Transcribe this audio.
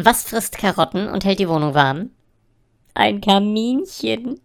Was frisst Karotten und hält die Wohnung warm? Ein Kaminchen.